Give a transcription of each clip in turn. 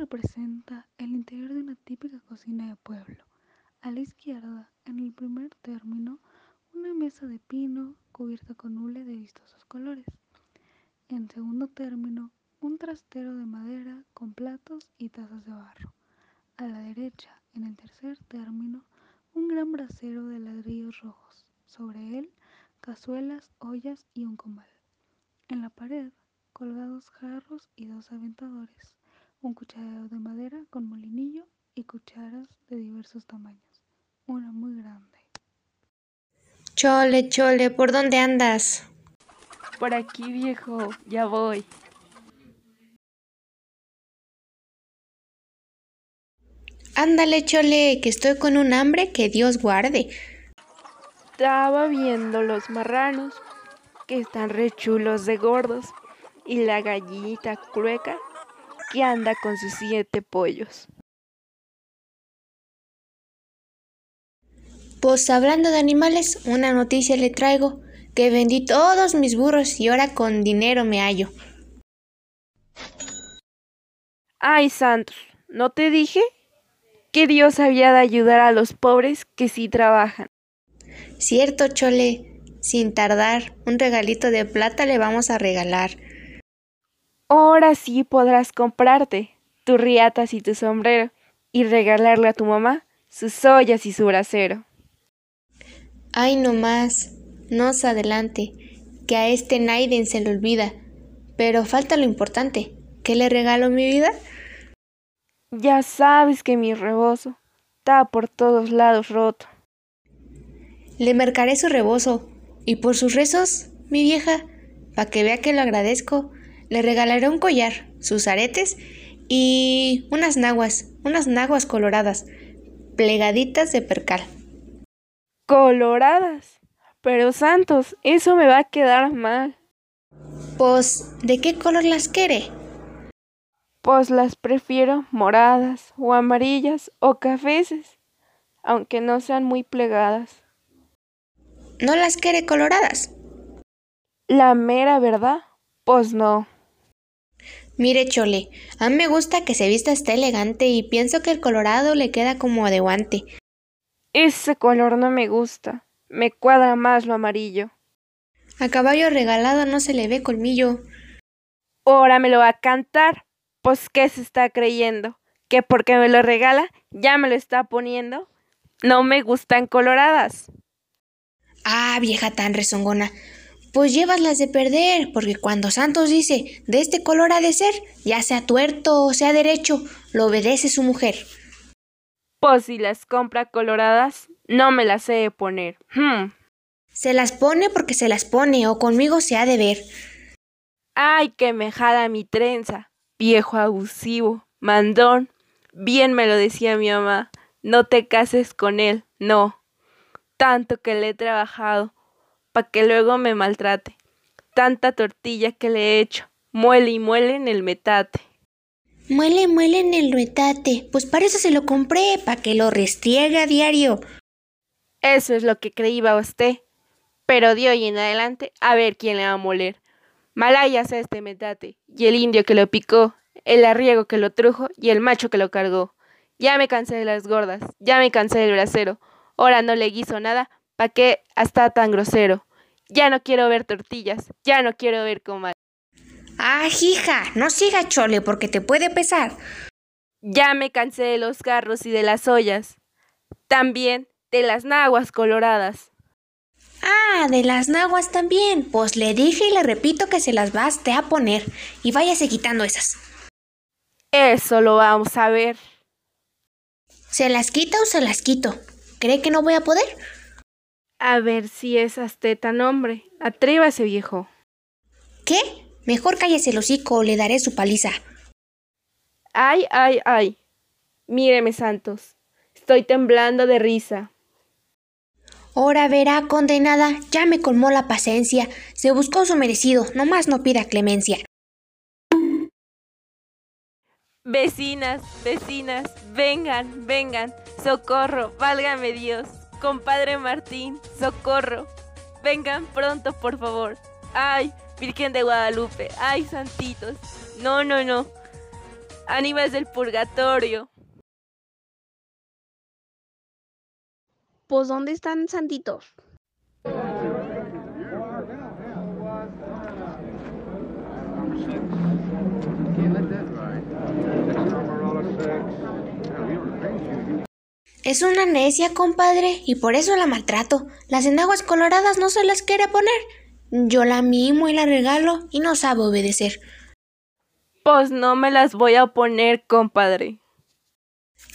representa el interior de una típica cocina de pueblo. A la izquierda, en el primer término, una mesa de pino cubierta con hule de vistosos colores. En segundo término, un trastero de madera con platos y tazas de barro. A la derecha, en el tercer término, un gran brasero de ladrillos rojos. Sobre él, cazuelas, ollas y un comal. En la pared, colgados jarros y dos aventadores, un cucharero de madera con molinillo y cucharas de diversos tamaños, una muy grande. Chole, chole, ¿por dónde andas? Por aquí, viejo, ya voy. Ándale, chole, que estoy con un hambre que Dios guarde. Estaba viendo los marranos, que están rechulos de gordos, y la gallinita crueca, que anda con sus siete pollos. Pues hablando de animales, una noticia le traigo, que vendí todos mis burros y ahora con dinero me hallo. Ay, Santos, ¿no te dije? Que Dios había de ayudar a los pobres que sí trabajan. Cierto, Chole, sin tardar, un regalito de plata le vamos a regalar. Ahora sí podrás comprarte tus riatas y tu sombrero y regalarle a tu mamá sus ollas y su brasero. Ay, no más, no se adelante, que a este Naiden se le olvida. Pero falta lo importante, ¿qué le regalo mi vida? Ya sabes que mi rebozo está por todos lados roto. Le marcaré su rebozo, y por sus rezos, mi vieja, para que vea que lo agradezco, le regalaré un collar, sus aretes y unas naguas, unas naguas coloradas, plegaditas de percal. Coloradas. Pero Santos, eso me va a quedar mal. Pues, ¿de qué color las quiere? Pues las prefiero moradas o amarillas o cafeces, aunque no sean muy plegadas. ¿No las quiere coloradas? La mera verdad, pues no. Mire, Chole, a mí me gusta que se vista esté elegante y pienso que el colorado le queda como de guante. Ese color no me gusta. Me cuadra más lo amarillo. A caballo regalado no se le ve colmillo. Ahora me lo va a cantar. Pues, ¿qué se está creyendo? ¿Que porque me lo regala ya me lo está poniendo? No me gustan coloradas. Ah, vieja tan rezongona. Pues llévaslas de perder, porque cuando Santos dice de este color ha de ser, ya sea tuerto o sea derecho, lo obedece su mujer. Pues si las compra coloradas, no me las he de poner. Hmm. Se las pone porque se las pone, o conmigo se ha de ver. Ay, que me jala mi trenza. Viejo abusivo, mandón. Bien me lo decía mi mamá. No te cases con él, no. Tanto que le he trabajado, pa' que luego me maltrate. Tanta tortilla que le he hecho, muele y muele en el metate. Muele, muele en el metate. Pues para eso se lo compré, para que lo restriegue a diario. Eso es lo que creía usted. Pero de hoy en adelante, a ver quién le va a moler. Malayas a este metate, y el indio que lo picó, el arriego que lo trujo y el macho que lo cargó. Ya me cansé de las gordas, ya me cansé del bracero. Ahora no le guiso nada, ¿pa' qué hasta tan grosero? Ya no quiero ver tortillas, ya no quiero ver comal. Ah, hija, no siga chole porque te puede pesar. Ya me cansé de los carros y de las ollas. También de las naguas coloradas. Ah, de las naguas también. Pues le dije y le repito que se las vas a poner. Y váyase quitando esas. Eso lo vamos a ver. ¿Se las quita o se las quito? ¿Cree que no voy a poder? A ver si es tan hombre. Atrévase, viejo. ¿Qué? Mejor cállese el hocico o le daré su paliza. Ay, ay, ay. Míreme, Santos. Estoy temblando de risa. Ahora verá, condenada, ya me colmó la paciencia. Se buscó su merecido, nomás no pida clemencia. Vecinas, vecinas, vengan, vengan. Socorro, válgame Dios. Compadre Martín, socorro. Vengan pronto, por favor. Ay, Virgen de Guadalupe, ay, santitos. No, no, no. ánimas del purgatorio. Pues, ¿dónde están santitos? Es una necia, compadre, y por eso la maltrato. Las enaguas coloradas no se las quiere poner. Yo la mimo y la regalo y no sabe obedecer. Pues no me las voy a poner, compadre.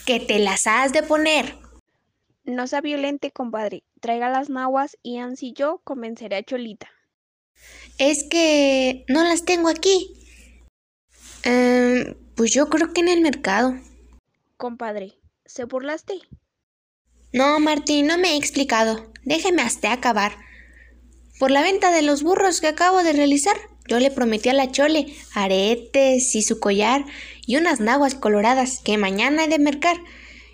Que te las has de poner. No sea violente, compadre. Traiga las nahuas y ansí yo convenceré a Cholita. Es que no las tengo aquí. Em, pues yo creo que en el mercado. Compadre, ¿se burlaste? No, Martín, no me he explicado. Déjeme hasta acabar. Por la venta de los burros que acabo de realizar, yo le prometí a la Chole aretes y su collar y unas naguas coloradas que mañana he de mercar.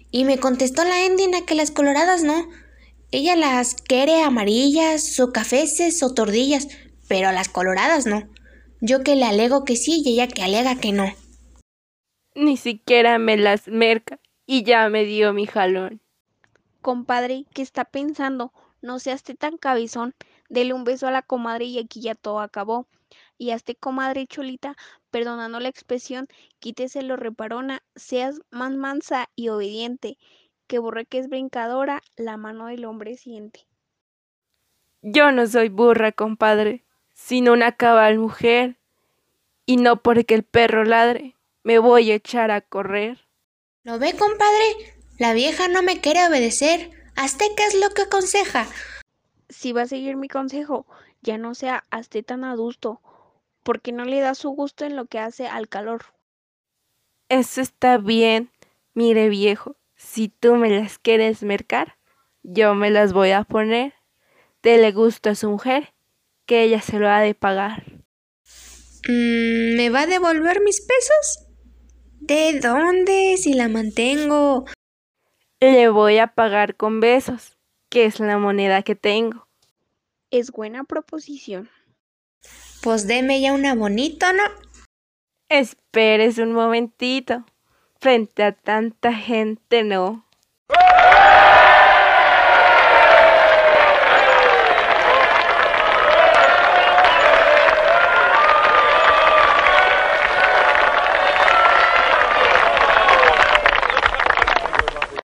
Y me contestó la endina que las coloradas no. Ella las quiere amarillas o cafeces o tordillas, pero las coloradas no. Yo que le alego que sí y ella que alega que no. Ni siquiera me las merca y ya me dio mi jalón. Compadre, ¿qué está pensando? No seas tan cabezón. Dele un beso a la comadre y aquí ya todo acabó. Y a este comadre Cholita, perdonando la expresión, quítese lo reparona, seas más mansa y obediente, que burra que es brincadora, la mano del hombre siente. Yo no soy burra, compadre, sino una cabal mujer, y no porque el perro ladre, me voy a echar a correr. ¿Lo ve, compadre? La vieja no me quiere obedecer. Azteca es lo que aconseja. Si va a seguir mi consejo, ya no sea hasta tan adusto, porque no le da su gusto en lo que hace al calor. Eso está bien. Mire, viejo, si tú me las quieres mercar, yo me las voy a poner. Dele gusto a su mujer, que ella se lo ha de pagar. Mm, ¿Me va a devolver mis pesos? ¿De dónde si la mantengo? Le voy a pagar con besos, que es la moneda que tengo. Es buena proposición. Pues deme ya una bonita, ¿no? Espérese un momentito. Frente a tanta gente, no.